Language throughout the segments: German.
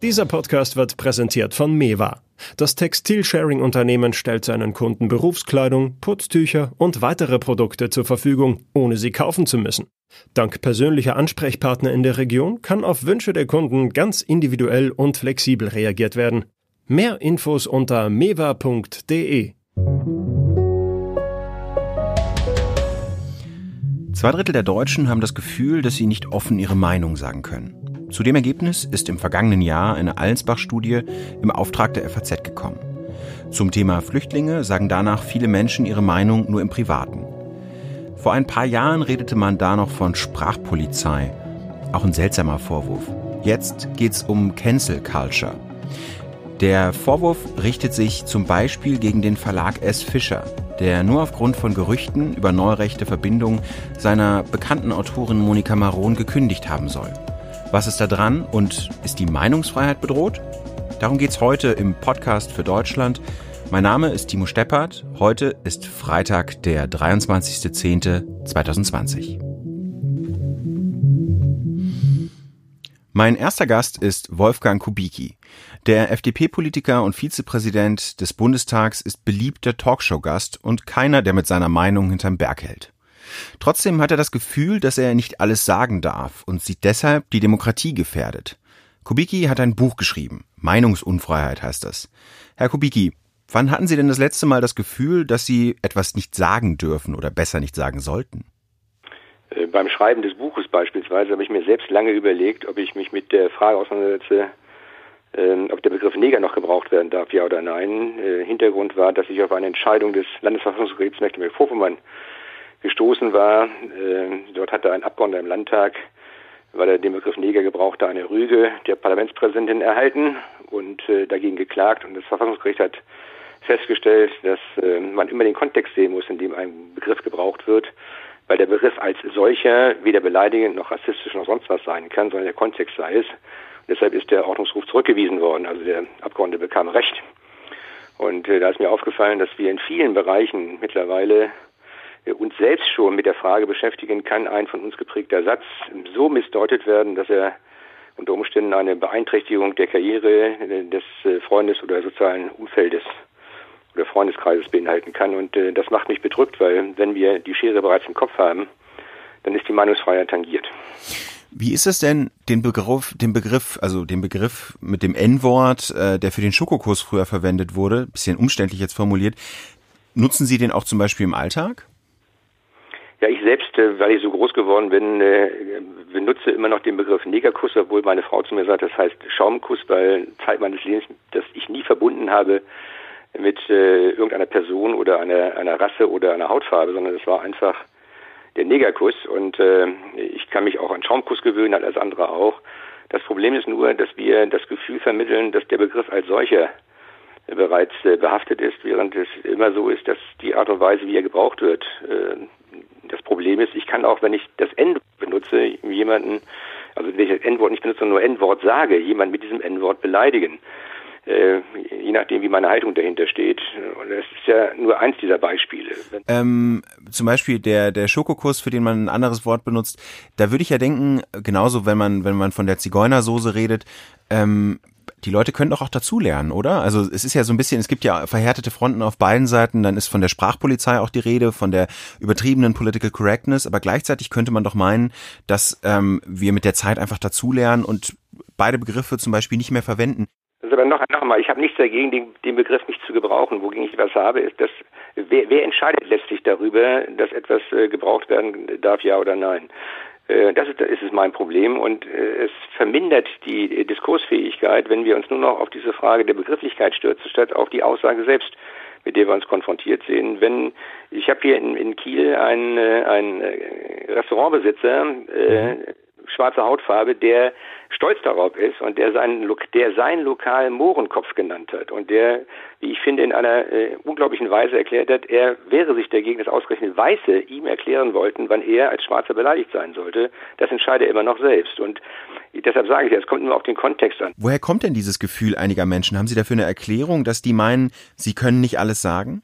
Dieser Podcast wird präsentiert von Mewa. Das Textilsharing-Unternehmen stellt seinen Kunden Berufskleidung, Putztücher und weitere Produkte zur Verfügung, ohne sie kaufen zu müssen. Dank persönlicher Ansprechpartner in der Region kann auf Wünsche der Kunden ganz individuell und flexibel reagiert werden. Mehr Infos unter mewa.de. Zwei Drittel der Deutschen haben das Gefühl, dass sie nicht offen ihre Meinung sagen können. Zu dem Ergebnis ist im vergangenen Jahr eine Allensbach-Studie im Auftrag der FAZ gekommen. Zum Thema Flüchtlinge sagen danach viele Menschen ihre Meinung nur im Privaten. Vor ein paar Jahren redete man da noch von Sprachpolizei. Auch ein seltsamer Vorwurf. Jetzt geht's um Cancel Culture. Der Vorwurf richtet sich zum Beispiel gegen den Verlag S. Fischer, der nur aufgrund von Gerüchten über neurechte Verbindungen seiner bekannten Autorin Monika Maron gekündigt haben soll. Was ist da dran und ist die Meinungsfreiheit bedroht? Darum geht's heute im Podcast für Deutschland. Mein Name ist Timo Steppert. Heute ist Freitag, der 23.10.2020. Mein erster Gast ist Wolfgang Kubicki. Der FDP-Politiker und Vizepräsident des Bundestags ist beliebter Talkshow-Gast und keiner, der mit seiner Meinung hinterm Berg hält. Trotzdem hat er das Gefühl, dass er nicht alles sagen darf und sieht deshalb die Demokratie gefährdet. Kubicki hat ein Buch geschrieben. Meinungsunfreiheit heißt das. Herr Kubicki, wann hatten Sie denn das letzte Mal das Gefühl, dass Sie etwas nicht sagen dürfen oder besser nicht sagen sollten? Äh, beim Schreiben des Buches beispielsweise habe ich mir selbst lange überlegt, ob ich mich mit der Frage auseinandersetze, ähm, ob der Begriff Neger noch gebraucht werden darf, ja oder nein. Äh, Hintergrund war, dass ich auf eine Entscheidung des Landesverfassungsgerichts Mecklenburg-Vorpommern gestoßen war. Äh, dort hatte ein Abgeordneter im Landtag, weil er den Begriff Neger gebrauchte, eine Rüge der Parlamentspräsidentin erhalten und äh, dagegen geklagt. Und das Verfassungsgericht hat festgestellt, dass äh, man immer den Kontext sehen muss, in dem ein Begriff gebraucht wird, weil der Begriff als solcher weder beleidigend noch rassistisch noch sonst was sein kann, sondern der Kontext sei es. Deshalb ist der Ordnungsruf zurückgewiesen worden. Also der Abgeordnete bekam Recht. Und äh, da ist mir aufgefallen, dass wir in vielen Bereichen mittlerweile uns selbst schon mit der Frage beschäftigen, kann ein von uns geprägter Satz so missdeutet werden, dass er unter Umständen eine Beeinträchtigung der Karriere des äh, Freundes oder sozialen Umfeldes oder Freundeskreises beinhalten kann. Und äh, das macht mich bedrückt, weil wenn wir die Schere bereits im Kopf haben, dann ist die Meinungsfreiheit tangiert. Wie ist es denn, den Begriff, den Begriff, also den Begriff mit dem N-Wort, äh, der für den Schokokuss früher verwendet wurde, bisschen umständlich jetzt formuliert, nutzen Sie den auch zum Beispiel im Alltag? Ja, ich selbst, äh, weil ich so groß geworden bin, äh, benutze immer noch den Begriff Negerkuss, obwohl meine Frau zu mir sagt, das heißt Schaumkuss, weil Zeit meines Lebens, das ich nie verbunden habe mit äh, irgendeiner Person oder einer, einer Rasse oder einer Hautfarbe, sondern es war einfach der Negerkuss und äh, ich kann mich auch an Schaumkuss gewöhnen, als andere auch. Das Problem ist nur, dass wir das Gefühl vermitteln, dass der Begriff als solcher bereits äh, behaftet ist, während es immer so ist, dass die Art und Weise, wie er gebraucht wird, äh, das Problem ist, ich kann auch, wenn ich das N benutze, jemanden, also wenn ich das N-Wort nicht benutze, sondern nur N-Wort sage, jemanden mit diesem N-Wort beleidigen. Äh, je nachdem, wie meine Haltung dahinter steht. Und das ist ja nur eins dieser Beispiele. Ähm, zum Beispiel der, der Schokokuss, für den man ein anderes Wort benutzt, da würde ich ja denken, genauso wenn man, wenn man von der Zigeunersoße redet, ähm, die Leute können doch auch dazulernen, oder? Also es ist ja so ein bisschen, es gibt ja verhärtete Fronten auf beiden Seiten, dann ist von der Sprachpolizei auch die Rede, von der übertriebenen Political Correctness, aber gleichzeitig könnte man doch meinen, dass ähm, wir mit der Zeit einfach dazulernen und beide Begriffe zum Beispiel nicht mehr verwenden. Also aber noch, noch einmal, ich habe nichts dagegen, den, den Begriff nicht zu gebrauchen. Wogegen ich was habe, ist, dass wer, wer entscheidet letztlich darüber, dass etwas äh, gebraucht werden darf, ja oder nein. Äh, das ist, das ist mein Problem und äh, es vermindert die Diskursfähigkeit, wenn wir uns nur noch auf diese Frage der Begrifflichkeit stürzen, statt auf die Aussage selbst, mit der wir uns konfrontiert sehen. Wenn ich habe hier in, in Kiel einen, äh, einen Restaurantbesitzer, äh, schwarze Hautfarbe, der stolz darauf ist und der seinen, der seinen lokalen Mohrenkopf genannt hat und der, wie ich finde, in einer äh, unglaublichen Weise erklärt hat, er wäre sich dagegen, dass ausgerechnet Weiße ihm erklären wollten, wann er als Schwarzer beleidigt sein sollte. Das entscheide er immer noch selbst. Und deshalb sage ich, es kommt nur auf den Kontext an. Woher kommt denn dieses Gefühl einiger Menschen? Haben Sie dafür eine Erklärung, dass die meinen, sie können nicht alles sagen?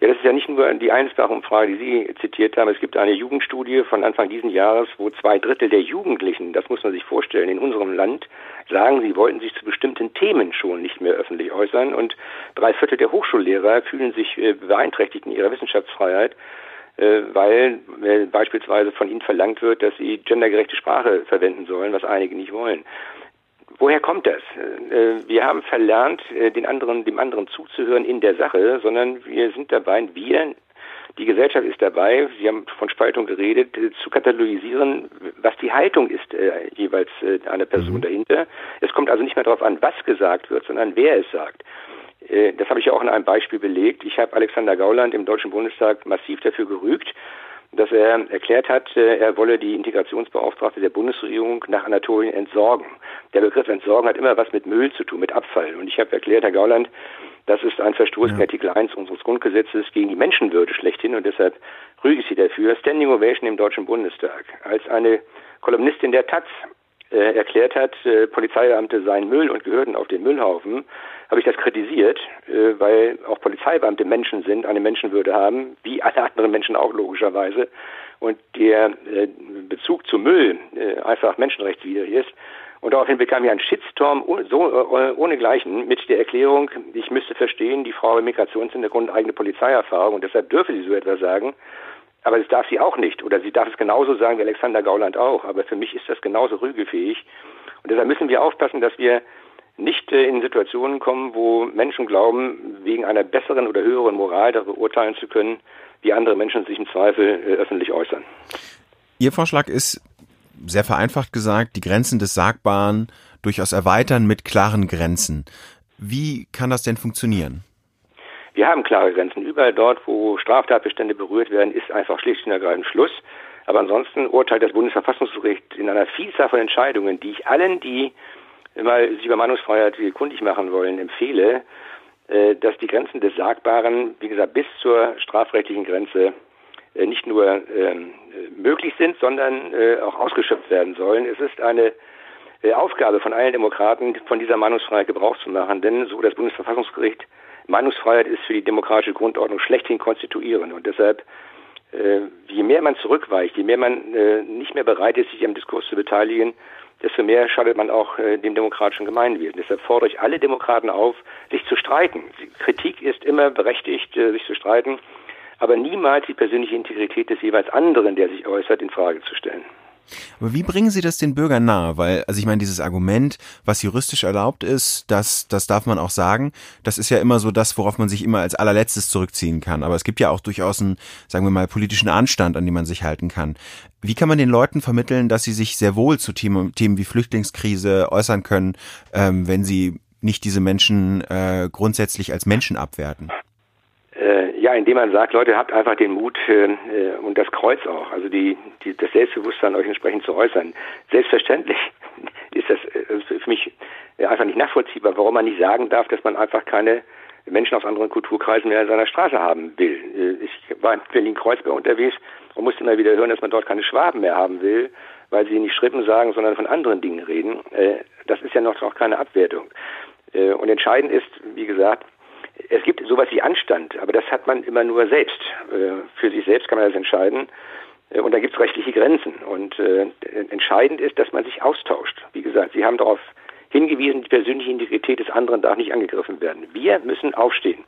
Ja, das ist ja nicht nur die Einsprachumfrage, die Sie zitiert haben. Es gibt eine Jugendstudie von Anfang diesen Jahres, wo zwei Drittel der Jugendlichen, das muss man sich vorstellen, in unserem Land sagen, sie wollten sich zu bestimmten Themen schon nicht mehr öffentlich äußern. Und drei Viertel der Hochschullehrer fühlen sich äh, beeinträchtigt in ihrer Wissenschaftsfreiheit, äh, weil äh, beispielsweise von ihnen verlangt wird, dass sie gendergerechte Sprache verwenden sollen, was einige nicht wollen. Woher kommt das? Äh, wir haben verlernt, äh, den anderen, dem anderen zuzuhören in der Sache, sondern wir sind dabei, wir, die Gesellschaft ist dabei, Sie haben von Spaltung geredet, äh, zu katalogisieren, was die Haltung ist äh, jeweils äh, einer Person mhm. dahinter. Es kommt also nicht mehr darauf an, was gesagt wird, sondern wer es sagt. Äh, das habe ich ja auch in einem Beispiel belegt. Ich habe Alexander Gauland im Deutschen Bundestag massiv dafür gerügt, dass er erklärt hat, äh, er wolle die Integrationsbeauftragte der Bundesregierung nach Anatolien entsorgen. Der Begriff entsorgen hat immer was mit Müll zu tun, mit Abfall. Und ich habe erklärt, Herr Gauland, das ist ein Verstoß ja. Artikel 1 unseres Grundgesetzes gegen die Menschenwürde schlechthin und deshalb rüge ich Sie dafür. Standing Ovation im Deutschen Bundestag. Als eine Kolumnistin der Taz äh, erklärt hat, äh, Polizeibeamte seien Müll und gehörten auf den Müllhaufen, habe ich das kritisiert, äh, weil auch Polizeibeamte Menschen sind, eine Menschenwürde haben, wie alle anderen Menschen auch logischerweise. Und der äh, Bezug zu Müll äh, einfach menschenrechtswidrig ist. Und daraufhin bekam ich einen Shitstorm so äh, ohne Gleichen mit der Erklärung, ich müsste verstehen, die Frau mit Migrationshintergrund eigene Polizeierfahrung und deshalb dürfe sie so etwas sagen. Aber das darf sie auch nicht. Oder sie darf es genauso sagen wie Alexander Gauland auch. Aber für mich ist das genauso rügefähig. Und deshalb müssen wir aufpassen, dass wir nicht äh, in Situationen kommen, wo Menschen glauben, wegen einer besseren oder höheren Moral darüber urteilen zu können, wie andere Menschen sich im Zweifel äh, öffentlich äußern. Ihr Vorschlag ist, sehr vereinfacht gesagt, die Grenzen des Sagbaren durchaus erweitern mit klaren Grenzen. Wie kann das denn funktionieren? Wir haben klare Grenzen. Überall dort, wo Straftatbestände berührt werden, ist einfach schlicht und ergreifend Schluss. Aber ansonsten urteilt das Bundesverfassungsgericht in einer Vielzahl von Entscheidungen, die ich allen, die mal sich über Meinungsfreiheit kundig machen wollen, empfehle, äh, dass die Grenzen des Sagbaren, wie gesagt, bis zur strafrechtlichen Grenze äh, nicht nur ähm, möglich sind, sondern äh, auch ausgeschöpft werden sollen. Es ist eine Aufgabe von allen Demokraten, von dieser Meinungsfreiheit Gebrauch zu machen, denn so das Bundesverfassungsgericht, Meinungsfreiheit ist für die demokratische Grundordnung schlechthin konstituierend und deshalb je mehr man zurückweicht, je mehr man nicht mehr bereit ist, sich am Diskurs zu beteiligen, desto mehr schadet man auch äh, dem demokratischen Gemeinwesen. Deshalb fordere ich alle Demokraten auf, sich zu streiten. Kritik ist immer berechtigt, äh, sich zu streiten, aber niemals die persönliche Integrität des jeweils anderen, der sich äußert, in Frage zu stellen. Aber wie bringen Sie das den Bürgern nahe? Weil, also ich meine, dieses Argument, was juristisch erlaubt ist, das, das darf man auch sagen, das ist ja immer so das, worauf man sich immer als allerletztes zurückziehen kann. Aber es gibt ja auch durchaus einen, sagen wir mal, politischen Anstand, an dem man sich halten kann. Wie kann man den Leuten vermitteln, dass sie sich sehr wohl zu Themen, Themen wie Flüchtlingskrise äußern können, ähm, wenn sie nicht diese Menschen äh, grundsätzlich als Menschen abwerten? Äh, indem man sagt, Leute, habt einfach den Mut äh, und das Kreuz auch, also die, die, das Selbstbewusstsein, euch entsprechend zu äußern. Selbstverständlich ist das äh, für mich einfach nicht nachvollziehbar, warum man nicht sagen darf, dass man einfach keine Menschen aus anderen Kulturkreisen mehr in seiner Straße haben will. Äh, ich war in Berlin-Kreuzberg unterwegs und musste immer wieder hören, dass man dort keine Schwaben mehr haben will, weil sie nicht Schrippen sagen, sondern von anderen Dingen reden. Äh, das ist ja noch auch keine Abwertung. Und entscheidend ist, wie gesagt, es gibt sowas wie Anstand, aber das hat man immer nur selbst. Äh, für sich selbst kann man das entscheiden. Äh, und da gibt es rechtliche Grenzen. Und äh, entscheidend ist, dass man sich austauscht. Wie gesagt, Sie haben darauf hingewiesen, die persönliche Integrität des anderen darf nicht angegriffen werden. Wir müssen aufstehen.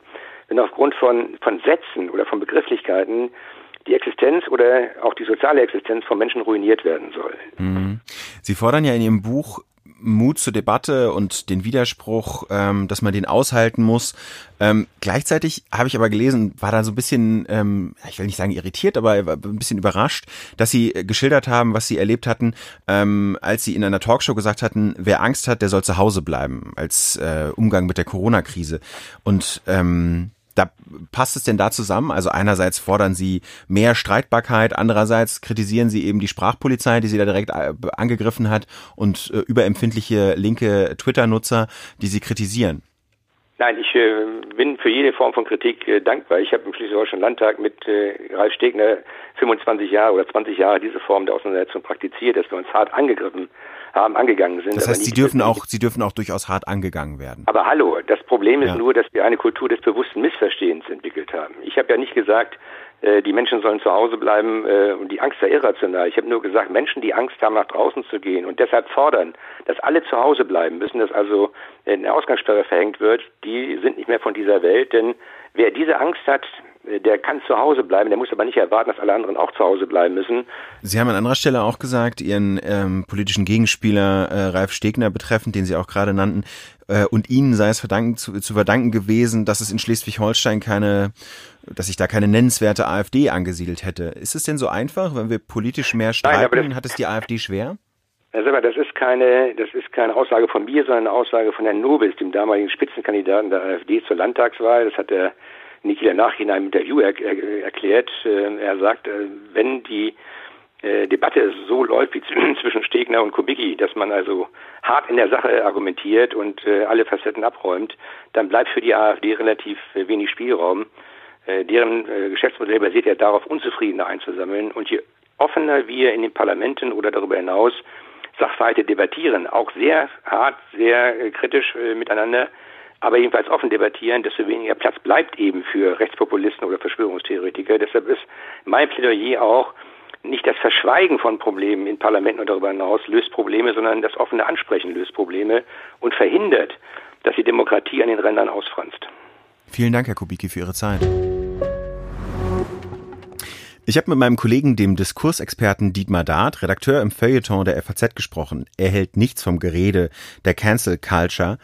Wenn aufgrund von, von Sätzen oder von Begrifflichkeiten die Existenz oder auch die soziale Existenz von Menschen ruiniert werden soll. Mhm. Sie fordern ja in Ihrem Buch Mut zur Debatte und den Widerspruch, ähm, dass man den aushalten muss. Ähm, gleichzeitig habe ich aber gelesen, war da so ein bisschen, ähm, ich will nicht sagen irritiert, aber ein bisschen überrascht, dass sie geschildert haben, was sie erlebt hatten, ähm, als sie in einer Talkshow gesagt hatten, wer Angst hat, der soll zu Hause bleiben, als äh, Umgang mit der Corona-Krise. Und ähm, da passt es denn da zusammen? Also einerseits fordern Sie mehr Streitbarkeit, andererseits kritisieren Sie eben die Sprachpolizei, die Sie da direkt äh, angegriffen hat und äh, überempfindliche linke Twitter-Nutzer, die Sie kritisieren. Nein, ich äh, bin für jede Form von Kritik äh, dankbar. Ich habe im Schleswig-Holstein Landtag mit äh, Ralf Stegner 25 Jahre oder 20 Jahre diese Form der Auseinandersetzung praktiziert, dass wir uns hart angegriffen haben, angegangen sind. Das heißt, sie dürfen auch, sie dürfen auch durchaus hart angegangen werden. Aber hallo, das Problem ist ja. nur, dass wir eine Kultur des bewussten Missverstehens entwickelt haben. Ich habe ja nicht gesagt, die Menschen sollen zu Hause bleiben äh, und die Angst sei irrational. Ich habe nur gesagt, Menschen, die Angst haben, nach draußen zu gehen und deshalb fordern, dass alle zu Hause bleiben müssen, dass also eine Ausgangssperre verhängt wird, die sind nicht mehr von dieser Welt, denn wer diese Angst hat, der kann zu Hause bleiben, der muss aber nicht erwarten, dass alle anderen auch zu Hause bleiben müssen. Sie haben an anderer Stelle auch gesagt, Ihren ähm, politischen Gegenspieler äh, Ralf Stegner betreffend, den Sie auch gerade nannten, äh, und Ihnen sei es verdanken, zu, zu verdanken gewesen, dass es in Schleswig-Holstein keine, dass sich da keine nennenswerte AfD angesiedelt hätte. Ist es denn so einfach, wenn wir politisch mehr streiten, Nein, hat es die AfD schwer? Herr das ist keine, das ist keine Aussage von mir, sondern eine Aussage von Herrn Nobis, dem damaligen Spitzenkandidaten der AfD zur Landtagswahl. Das hat er Niki danach in einem Interview er, er, erklärt. Äh, er sagt, äh, wenn die äh, Debatte so läuft wie zwischen Stegner und Kubicki, dass man also hart in der Sache argumentiert und alle Facetten abräumt, dann bleibt für die AfD relativ wenig Spielraum. Deren Geschäftsmodell basiert ja darauf, Unzufriedene einzusammeln. Und je offener wir in den Parlamenten oder darüber hinaus Sachverhalte debattieren, auch sehr hart, sehr kritisch miteinander, aber jedenfalls offen debattieren, desto weniger Platz bleibt eben für Rechtspopulisten oder Verschwörungstheoretiker. Deshalb ist mein Plädoyer auch, nicht das Verschweigen von Problemen in Parlamenten und darüber hinaus löst Probleme, sondern das offene Ansprechen löst Probleme und verhindert, dass die Demokratie an den Rändern ausfranst. Vielen Dank, Herr Kubicki, für Ihre Zeit. Ich habe mit meinem Kollegen, dem Diskursexperten Dietmar Dart, Redakteur im Feuilleton der FAZ, gesprochen. Er hält nichts vom Gerede der Cancel Culture.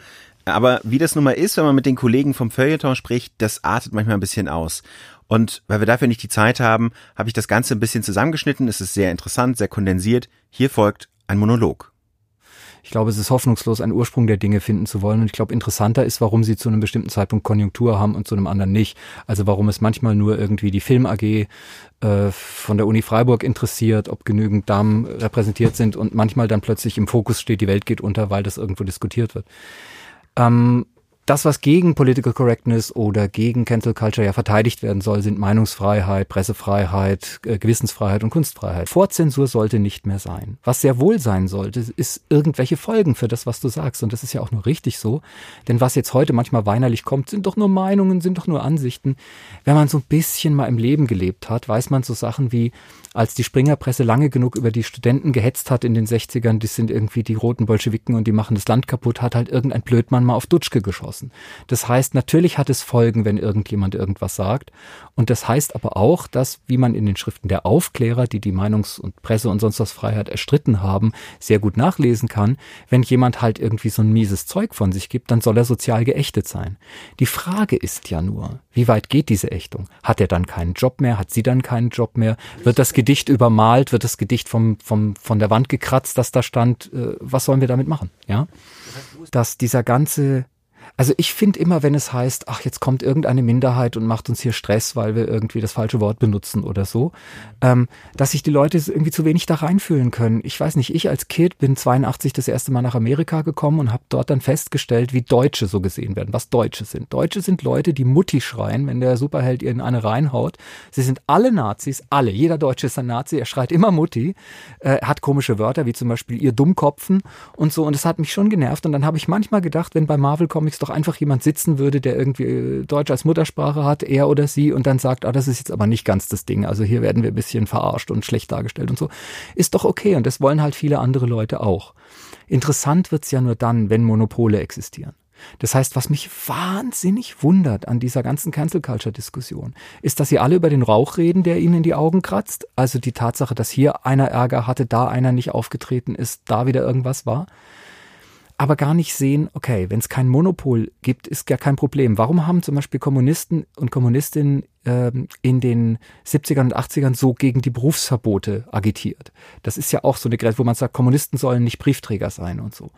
Aber wie das nun mal ist, wenn man mit den Kollegen vom Feuilleton spricht, das artet manchmal ein bisschen aus. Und weil wir dafür nicht die Zeit haben, habe ich das Ganze ein bisschen zusammengeschnitten. Es ist sehr interessant, sehr kondensiert. Hier folgt ein Monolog. Ich glaube, es ist hoffnungslos, einen Ursprung der Dinge finden zu wollen. Und ich glaube, interessanter ist, warum sie zu einem bestimmten Zeitpunkt Konjunktur haben und zu einem anderen nicht. Also warum es manchmal nur irgendwie die Film AG äh, von der Uni Freiburg interessiert, ob genügend Damen repräsentiert sind und manchmal dann plötzlich im Fokus steht, die Welt geht unter, weil das irgendwo diskutiert wird. Ähm, das, was gegen Political Correctness oder gegen Cancel Culture ja verteidigt werden soll, sind Meinungsfreiheit, Pressefreiheit, äh, Gewissensfreiheit und Kunstfreiheit. Vorzensur sollte nicht mehr sein. Was sehr wohl sein sollte, ist irgendwelche Folgen für das, was du sagst. Und das ist ja auch nur richtig so. Denn was jetzt heute manchmal weinerlich kommt, sind doch nur Meinungen, sind doch nur Ansichten. Wenn man so ein bisschen mal im Leben gelebt hat, weiß man so Sachen wie, als die Springerpresse lange genug über die Studenten gehetzt hat in den 60ern, die sind irgendwie die roten Bolschewiken und die machen das Land kaputt, hat halt irgendein Blödmann mal auf Dutschke geschossen. Das heißt, natürlich hat es Folgen, wenn irgendjemand irgendwas sagt. Und das heißt aber auch, dass, wie man in den Schriften der Aufklärer, die die Meinungs- und Presse- und sonst was Freiheit erstritten haben, sehr gut nachlesen kann, wenn jemand halt irgendwie so ein mieses Zeug von sich gibt, dann soll er sozial geächtet sein. Die Frage ist ja nur, wie weit geht diese Ächtung? Hat er dann keinen Job mehr? Hat sie dann keinen Job mehr? Wird das Gedicht übermalt? Wird das Gedicht vom, vom, von der Wand gekratzt, das da stand? Äh, was sollen wir damit machen? Ja? Dass dieser ganze also ich finde immer, wenn es heißt, ach, jetzt kommt irgendeine Minderheit und macht uns hier Stress, weil wir irgendwie das falsche Wort benutzen oder so, ähm, dass sich die Leute irgendwie zu wenig da reinfühlen können. Ich weiß nicht, ich als Kind bin 82 das erste Mal nach Amerika gekommen und habe dort dann festgestellt, wie Deutsche so gesehen werden, was Deutsche sind. Deutsche sind Leute, die Mutti schreien, wenn der Superheld ihr in eine reinhaut. Sie sind alle Nazis, alle. Jeder Deutsche ist ein Nazi, er schreit immer Mutti, äh, hat komische Wörter, wie zum Beispiel ihr Dummkopfen und so. Und das hat mich schon genervt. Und dann habe ich manchmal gedacht, wenn bei Marvel Comics doch einfach jemand sitzen würde, der irgendwie äh, Deutsch als Muttersprache hat, er oder sie, und dann sagt, ah, das ist jetzt aber nicht ganz das Ding. Also hier werden wir ein bisschen verarscht und schlecht dargestellt und so. Ist doch okay. Und das wollen halt viele andere Leute auch. Interessant wird's ja nur dann, wenn Monopole existieren. Das heißt, was mich wahnsinnig wundert an dieser ganzen Cancel Culture Diskussion, ist, dass sie alle über den Rauch reden, der ihnen in die Augen kratzt. Also die Tatsache, dass hier einer Ärger hatte, da einer nicht aufgetreten ist, da wieder irgendwas war aber gar nicht sehen, okay, wenn es kein Monopol gibt, ist gar kein Problem. Warum haben zum Beispiel Kommunisten und Kommunistinnen ähm, in den 70ern und 80ern so gegen die Berufsverbote agitiert? Das ist ja auch so eine Grenze, wo man sagt, Kommunisten sollen nicht Briefträger sein und so.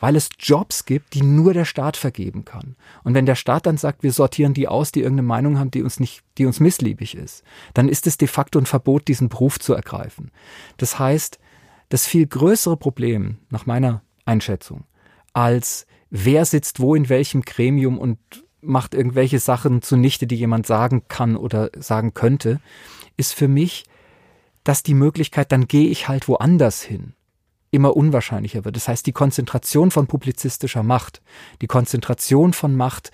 Weil es Jobs gibt, die nur der Staat vergeben kann. Und wenn der Staat dann sagt, wir sortieren die aus, die irgendeine Meinung haben, die uns nicht, die uns missliebig ist, dann ist es de facto ein Verbot, diesen Beruf zu ergreifen. Das heißt, das viel größere Problem, nach meiner Einschätzung, als wer sitzt wo in welchem Gremium und macht irgendwelche Sachen zunichte, die jemand sagen kann oder sagen könnte, ist für mich, dass die Möglichkeit, dann gehe ich halt woanders hin. immer unwahrscheinlicher wird. Das heißt, die Konzentration von publizistischer Macht, die Konzentration von Macht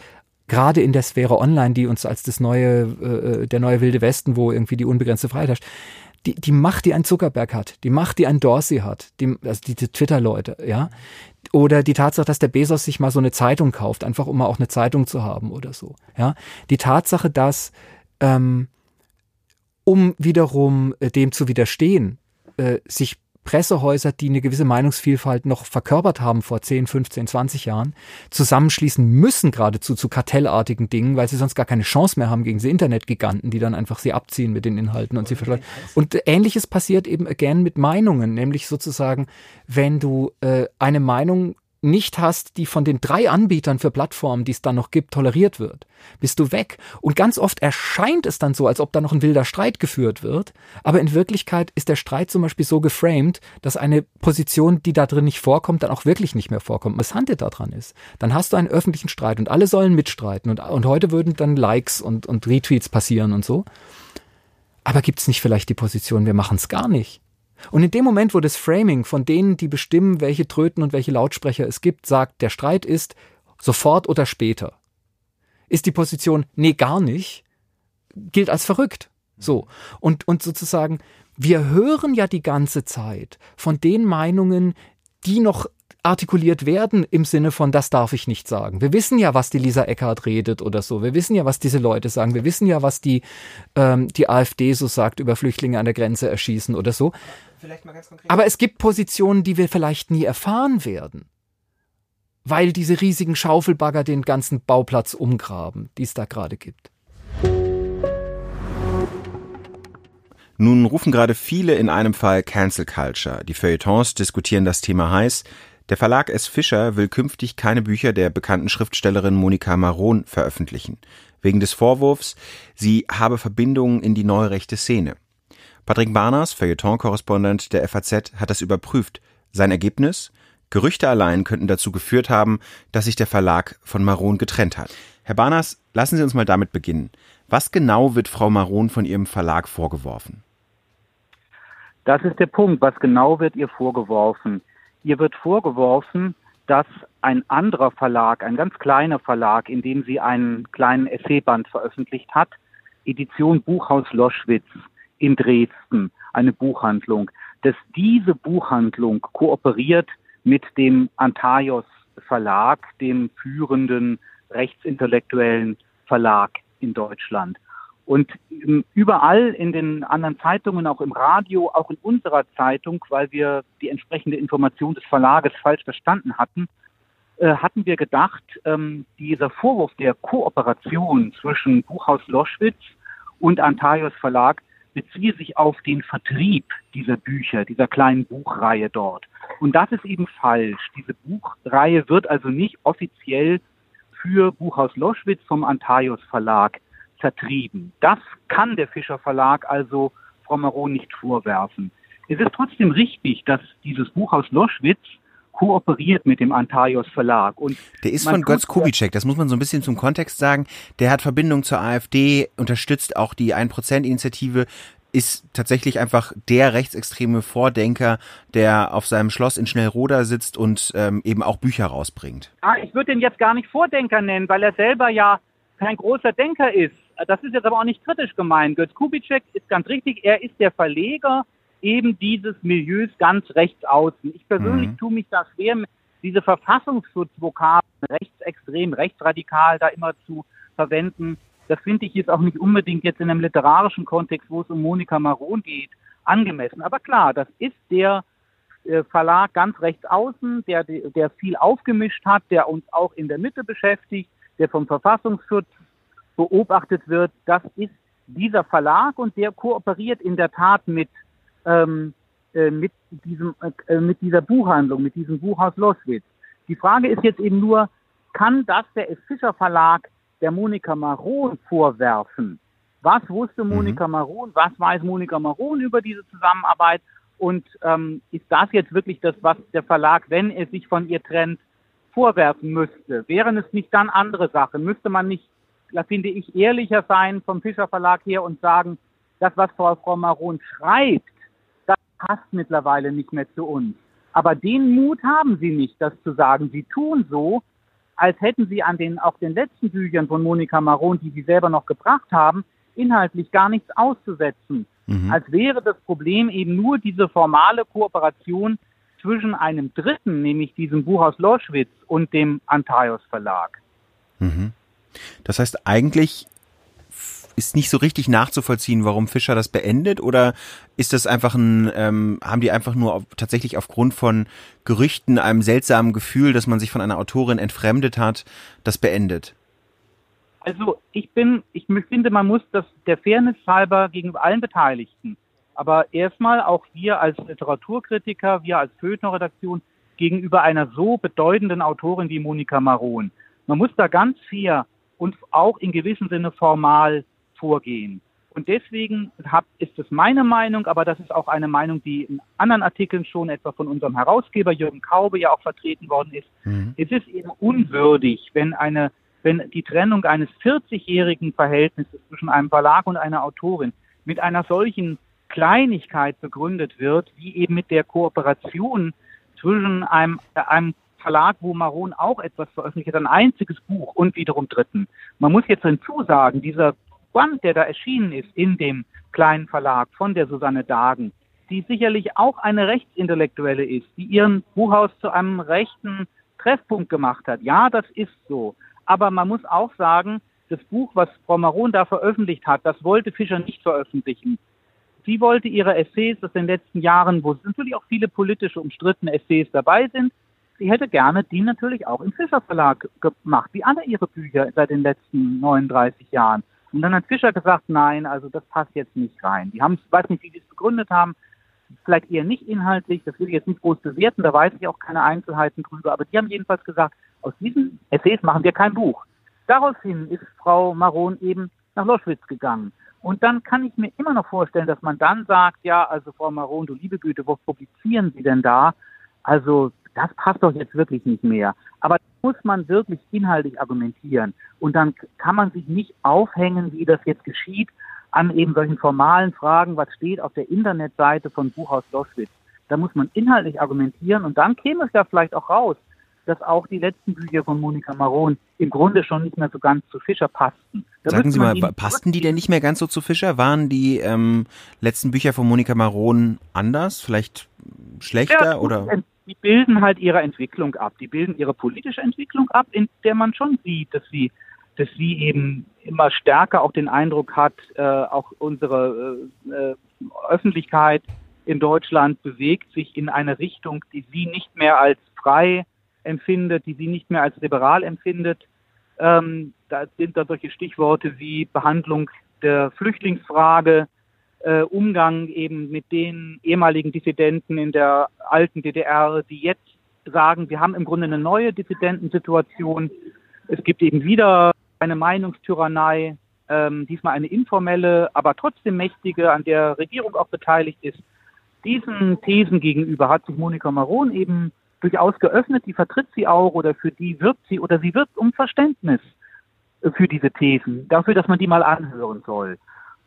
gerade in der Sphäre Online, die uns als das neue, äh, der neue wilde Westen, wo irgendwie die unbegrenzte Freiheit herrscht, die, die Macht, die ein Zuckerberg hat, die Macht, die ein Dorsey hat, die, also die, die Twitter-Leute, ja, oder die Tatsache, dass der Bezos sich mal so eine Zeitung kauft, einfach um mal auch eine Zeitung zu haben oder so, ja, die Tatsache, dass ähm, um wiederum äh, dem zu widerstehen, äh, sich Pressehäuser, die eine gewisse Meinungsvielfalt noch verkörpert haben vor 10, 15, 20 Jahren, zusammenschließen müssen geradezu zu kartellartigen Dingen, weil sie sonst gar keine Chance mehr haben gegen diese Internetgiganten, die dann einfach sie abziehen mit den Inhalten und sie verschleudern. Und ähnliches passiert eben again mit Meinungen, nämlich sozusagen, wenn du äh, eine Meinung nicht hast, die von den drei Anbietern für Plattformen, die es dann noch gibt, toleriert wird, bist du weg. Und ganz oft erscheint es dann so, als ob da noch ein wilder Streit geführt wird. Aber in Wirklichkeit ist der Streit zum Beispiel so geframed, dass eine Position, die da drin nicht vorkommt, dann auch wirklich nicht mehr vorkommt. Was Handel daran ist. Dann hast du einen öffentlichen Streit und alle sollen mitstreiten. Und, und heute würden dann Likes und, und Retweets passieren und so. Aber gibt es nicht vielleicht die Position, wir machen es gar nicht? Und in dem Moment, wo das Framing von denen, die bestimmen, welche Tröten und welche Lautsprecher es gibt, sagt, der Streit ist sofort oder später, ist die Position, nee, gar nicht, gilt als verrückt. So. Und, und sozusagen, wir hören ja die ganze Zeit von den Meinungen, die noch artikuliert werden im Sinne von, das darf ich nicht sagen. Wir wissen ja, was die Lisa Eckhardt redet oder so. Wir wissen ja, was diese Leute sagen. Wir wissen ja, was die, ähm, die AfD so sagt über Flüchtlinge an der Grenze erschießen oder so. Aber es gibt Positionen, die wir vielleicht nie erfahren werden. Weil diese riesigen Schaufelbagger den ganzen Bauplatz umgraben, die es da gerade gibt. Nun rufen gerade viele in einem Fall Cancel Culture. Die Feuilletons diskutieren das Thema heiß. Der Verlag S. Fischer will künftig keine Bücher der bekannten Schriftstellerin Monika Maron veröffentlichen. Wegen des Vorwurfs, sie habe Verbindungen in die neurechte Szene. Patrick Barners, Feuilleton-Korrespondent der FAZ, hat das überprüft. Sein Ergebnis? Gerüchte allein könnten dazu geführt haben, dass sich der Verlag von Maron getrennt hat. Herr Barners, lassen Sie uns mal damit beginnen. Was genau wird Frau Maron von ihrem Verlag vorgeworfen? Das ist der Punkt. Was genau wird ihr vorgeworfen? Ihr wird vorgeworfen, dass ein anderer Verlag, ein ganz kleiner Verlag, in dem sie einen kleinen Essayband veröffentlicht hat, Edition Buchhaus Loschwitz, in Dresden, eine Buchhandlung, dass diese Buchhandlung kooperiert mit dem Antaios Verlag, dem führenden rechtsintellektuellen Verlag in Deutschland. Und ähm, überall in den anderen Zeitungen, auch im Radio, auch in unserer Zeitung, weil wir die entsprechende Information des Verlages falsch verstanden hatten, äh, hatten wir gedacht, ähm, dieser Vorwurf der Kooperation zwischen Buchhaus Loschwitz und Antaios Verlag beziehe sich auf den Vertrieb dieser Bücher, dieser kleinen Buchreihe dort. Und das ist eben falsch. Diese Buchreihe wird also nicht offiziell für Buchhaus Loschwitz vom Antaios Verlag vertrieben. Das kann der Fischer Verlag also Frau Maron nicht vorwerfen. Es ist trotzdem richtig, dass dieses Buchhaus Loschwitz kooperiert mit dem Antaios Verlag. Und der ist von Götz Kubitschek, das muss man so ein bisschen zum Kontext sagen. Der hat Verbindung zur AfD, unterstützt auch die 1%-Initiative, ist tatsächlich einfach der rechtsextreme Vordenker, der auf seinem Schloss in Schnellroda sitzt und ähm, eben auch Bücher rausbringt. Ah, ich würde ihn jetzt gar nicht Vordenker nennen, weil er selber ja kein großer Denker ist. Das ist jetzt aber auch nicht kritisch gemeint. Götz Kubitschek ist ganz richtig, er ist der Verleger eben dieses Milieus ganz rechts außen. Ich persönlich mhm. tue mich da schwer, diese Verfassungsschutzvokabeln rechtsextrem, rechtsradikal da immer zu verwenden. Das finde ich jetzt auch nicht unbedingt jetzt in einem literarischen Kontext, wo es um Monika Maron geht, angemessen. Aber klar, das ist der äh, Verlag ganz rechts außen, der, der viel aufgemischt hat, der uns auch in der Mitte beschäftigt, der vom Verfassungsschutz beobachtet wird. Das ist dieser Verlag und der kooperiert in der Tat mit ähm, äh, mit diesem äh, mit dieser Buchhandlung, mit diesem Buchhaus Loswitz. Die Frage ist jetzt eben nur, kann das der F. Fischer Verlag der Monika Maron vorwerfen? Was wusste mhm. Monika mhm. Maron? Was weiß Monika Maron über diese Zusammenarbeit? Und ähm, ist das jetzt wirklich das, was der Verlag, wenn er sich von ihr trennt, vorwerfen müsste? Wären es nicht dann andere Sachen? Müsste man nicht, finde ich, ehrlicher sein vom Fischer Verlag her und sagen, das, was Frau, Frau Maron schreibt, passt mittlerweile nicht mehr zu uns. Aber den Mut haben sie nicht, das zu sagen. Sie tun so, als hätten sie an den, auch den letzten Büchern von Monika Maron, die sie selber noch gebracht haben, inhaltlich gar nichts auszusetzen. Mhm. Als wäre das Problem eben nur diese formale Kooperation zwischen einem Dritten, nämlich diesem Buchhaus Loschwitz und dem Antaios Verlag. Mhm. Das heißt, eigentlich ist nicht so richtig nachzuvollziehen, warum Fischer das beendet oder ist das einfach ein, ähm, haben die einfach nur auf, tatsächlich aufgrund von Gerüchten, einem seltsamen Gefühl, dass man sich von einer Autorin entfremdet hat, das beendet? Also ich bin, ich finde, man muss das der Fairness halber gegenüber allen Beteiligten, aber erstmal auch wir als Literaturkritiker, wir als Feuilleton-Redaktion gegenüber einer so bedeutenden Autorin wie Monika Maron. Man muss da ganz fair und auch in gewissem Sinne formal vorgehen. Und deswegen hab, ist es meine Meinung, aber das ist auch eine Meinung, die in anderen Artikeln schon etwa von unserem Herausgeber Jürgen Kaube ja auch vertreten worden ist. Mhm. Es ist eben unwürdig, wenn eine, wenn die Trennung eines 40-jährigen Verhältnisses zwischen einem Verlag und einer Autorin mit einer solchen Kleinigkeit begründet wird, wie eben mit der Kooperation zwischen einem, einem Verlag, wo Maron auch etwas veröffentlicht hat, ein einziges Buch und wiederum Dritten. Man muss jetzt hinzusagen, dieser Band, der da erschienen ist in dem kleinen Verlag von der Susanne Dagen, die sicherlich auch eine Rechtsintellektuelle ist, die ihren Buchhaus zu einem rechten Treffpunkt gemacht hat. Ja, das ist so. Aber man muss auch sagen, das Buch, was Frau Maron da veröffentlicht hat, das wollte Fischer nicht veröffentlichen. Sie wollte ihre Essays aus den letzten Jahren, wo natürlich auch viele politische umstrittene Essays dabei sind, sie hätte gerne die natürlich auch im Fischer Verlag gemacht, wie alle ihre Bücher seit den letzten 39 Jahren. Und dann hat Fischer gesagt, nein, also das passt jetzt nicht rein. Die haben, ich weiß nicht, wie die es begründet haben, vielleicht eher nicht inhaltlich, das will ich jetzt nicht groß bewerten, da weiß ich auch keine Einzelheiten drüber, aber die haben jedenfalls gesagt, aus diesen Essays machen wir kein Buch. Daraufhin ist Frau Maron eben nach Loschwitz gegangen. Und dann kann ich mir immer noch vorstellen, dass man dann sagt, ja, also Frau Maron, du liebe Güte, wo publizieren Sie denn da? Also das passt doch jetzt wirklich nicht mehr. Aber muss man wirklich inhaltlich argumentieren. Und dann kann man sich nicht aufhängen, wie das jetzt geschieht, an eben solchen formalen Fragen, was steht auf der Internetseite von Buchhaus Loschwitz. Da muss man inhaltlich argumentieren und dann käme es ja vielleicht auch raus, dass auch die letzten Bücher von Monika Maron im Grunde schon nicht mehr so ganz zu Fischer passten. Da Sagen Sie mal, passten die denn nicht mehr ganz so zu Fischer? Waren die ähm, letzten Bücher von Monika Maron anders, vielleicht schlechter ja, oder? Die bilden halt ihre Entwicklung ab. Die bilden ihre politische Entwicklung ab, in der man schon sieht, dass sie, dass sie eben immer stärker auch den Eindruck hat, äh, auch unsere äh, äh, Öffentlichkeit in Deutschland bewegt sich in eine Richtung, die sie nicht mehr als frei empfindet, die sie nicht mehr als liberal empfindet. Ähm, da sind da solche Stichworte wie Behandlung der Flüchtlingsfrage, äh, Umgang eben mit den ehemaligen Dissidenten in der alten DDR, die jetzt sagen, wir haben im Grunde eine neue Dissidentensituation. Es gibt eben wieder eine Meinungstyrannei, ähm, diesmal eine informelle, aber trotzdem mächtige, an der Regierung auch beteiligt ist. Diesen Thesen gegenüber hat sich Monika Maron eben durchaus geöffnet, die vertritt sie auch oder für die wirbt sie oder sie wirbt um Verständnis für diese Thesen, dafür, dass man die mal anhören soll.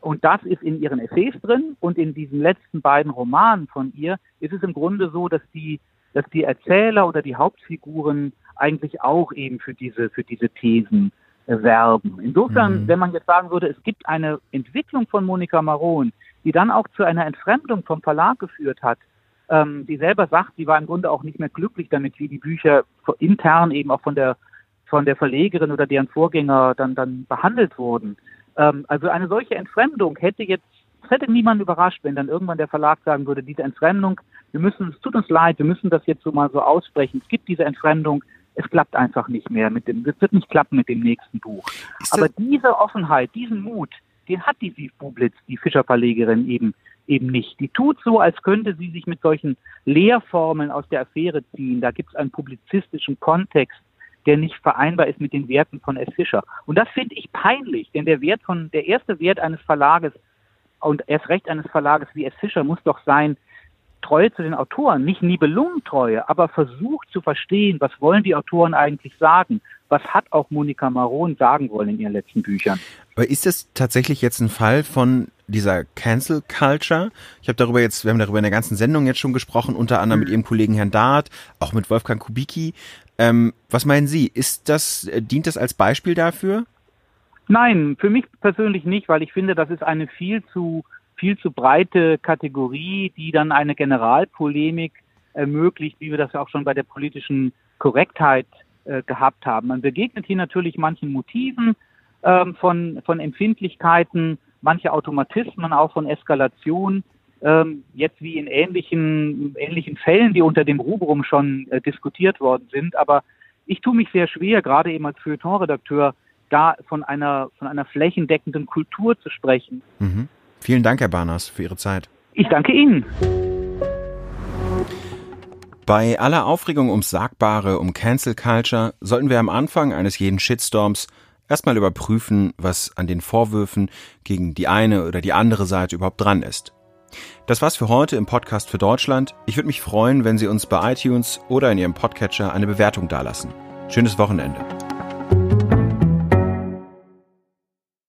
Und das ist in ihren Essays drin und in diesen letzten beiden Romanen von ihr ist es im Grunde so, dass die, dass die Erzähler oder die Hauptfiguren eigentlich auch eben für diese, für diese Thesen äh, werben. Insofern, mhm. wenn man jetzt sagen würde, es gibt eine Entwicklung von Monika Maron, die dann auch zu einer Entfremdung vom Verlag geführt hat, ähm, die selber sagt, sie war im Grunde auch nicht mehr glücklich damit, wie die Bücher intern eben auch von der von der Verlegerin oder deren Vorgänger dann dann behandelt wurden. Ähm, also eine solche Entfremdung hätte jetzt, es hätte niemand überrascht, wenn dann irgendwann der Verlag sagen würde, diese Entfremdung, wir müssen, es tut uns leid, wir müssen das jetzt so mal so aussprechen. Es gibt diese Entfremdung, es klappt einfach nicht mehr mit dem, es wird nicht klappen mit dem nächsten Buch. Aber diese Offenheit, diesen Mut, den hat die Siv Bublitz, die Fischerverlegerin eben eben nicht. Die tut so, als könnte sie sich mit solchen Lehrformeln aus der Affäre ziehen. Da gibt es einen publizistischen Kontext, der nicht vereinbar ist mit den Werten von S. Fischer. Und das finde ich peinlich, denn der Wert von, der erste Wert eines Verlages und erst recht eines Verlages wie S. Fischer muss doch sein, Treue zu den Autoren, nicht Nibelungentreue, aber versucht zu verstehen, was wollen die Autoren eigentlich sagen? Was hat auch Monika Maron sagen wollen in ihren letzten Büchern? Aber ist das tatsächlich jetzt ein Fall von dieser Cancel Culture? Ich habe darüber jetzt, wir haben darüber in der ganzen Sendung jetzt schon gesprochen, unter anderem mit mhm. Ihrem Kollegen Herrn Dart, auch mit Wolfgang Kubicki. Ähm, was meinen Sie? Ist das, äh, dient das als Beispiel dafür? Nein, für mich persönlich nicht, weil ich finde, das ist eine viel zu viel zu breite Kategorie, die dann eine Generalpolemik ermöglicht, wie wir das ja auch schon bei der politischen Korrektheit äh, gehabt haben. Man begegnet hier natürlich manchen Motiven ähm, von, von Empfindlichkeiten, manche Automatismen auch von Eskalation. Ähm, jetzt wie in ähnlichen, ähnlichen Fällen, die unter dem Rubrum schon äh, diskutiert worden sind. Aber ich tue mich sehr schwer, gerade eben als Feuilleton-Redakteur, da von einer, von einer flächendeckenden Kultur zu sprechen. Mhm. Vielen Dank, Herr Barnas, für Ihre Zeit. Ich danke Ihnen. Bei aller Aufregung ums Sagbare, um Cancel Culture, sollten wir am Anfang eines jeden Shitstorms erstmal überprüfen, was an den Vorwürfen gegen die eine oder die andere Seite überhaupt dran ist. Das war's für heute im Podcast für Deutschland. Ich würde mich freuen, wenn Sie uns bei iTunes oder in Ihrem Podcatcher eine Bewertung dalassen. Schönes Wochenende.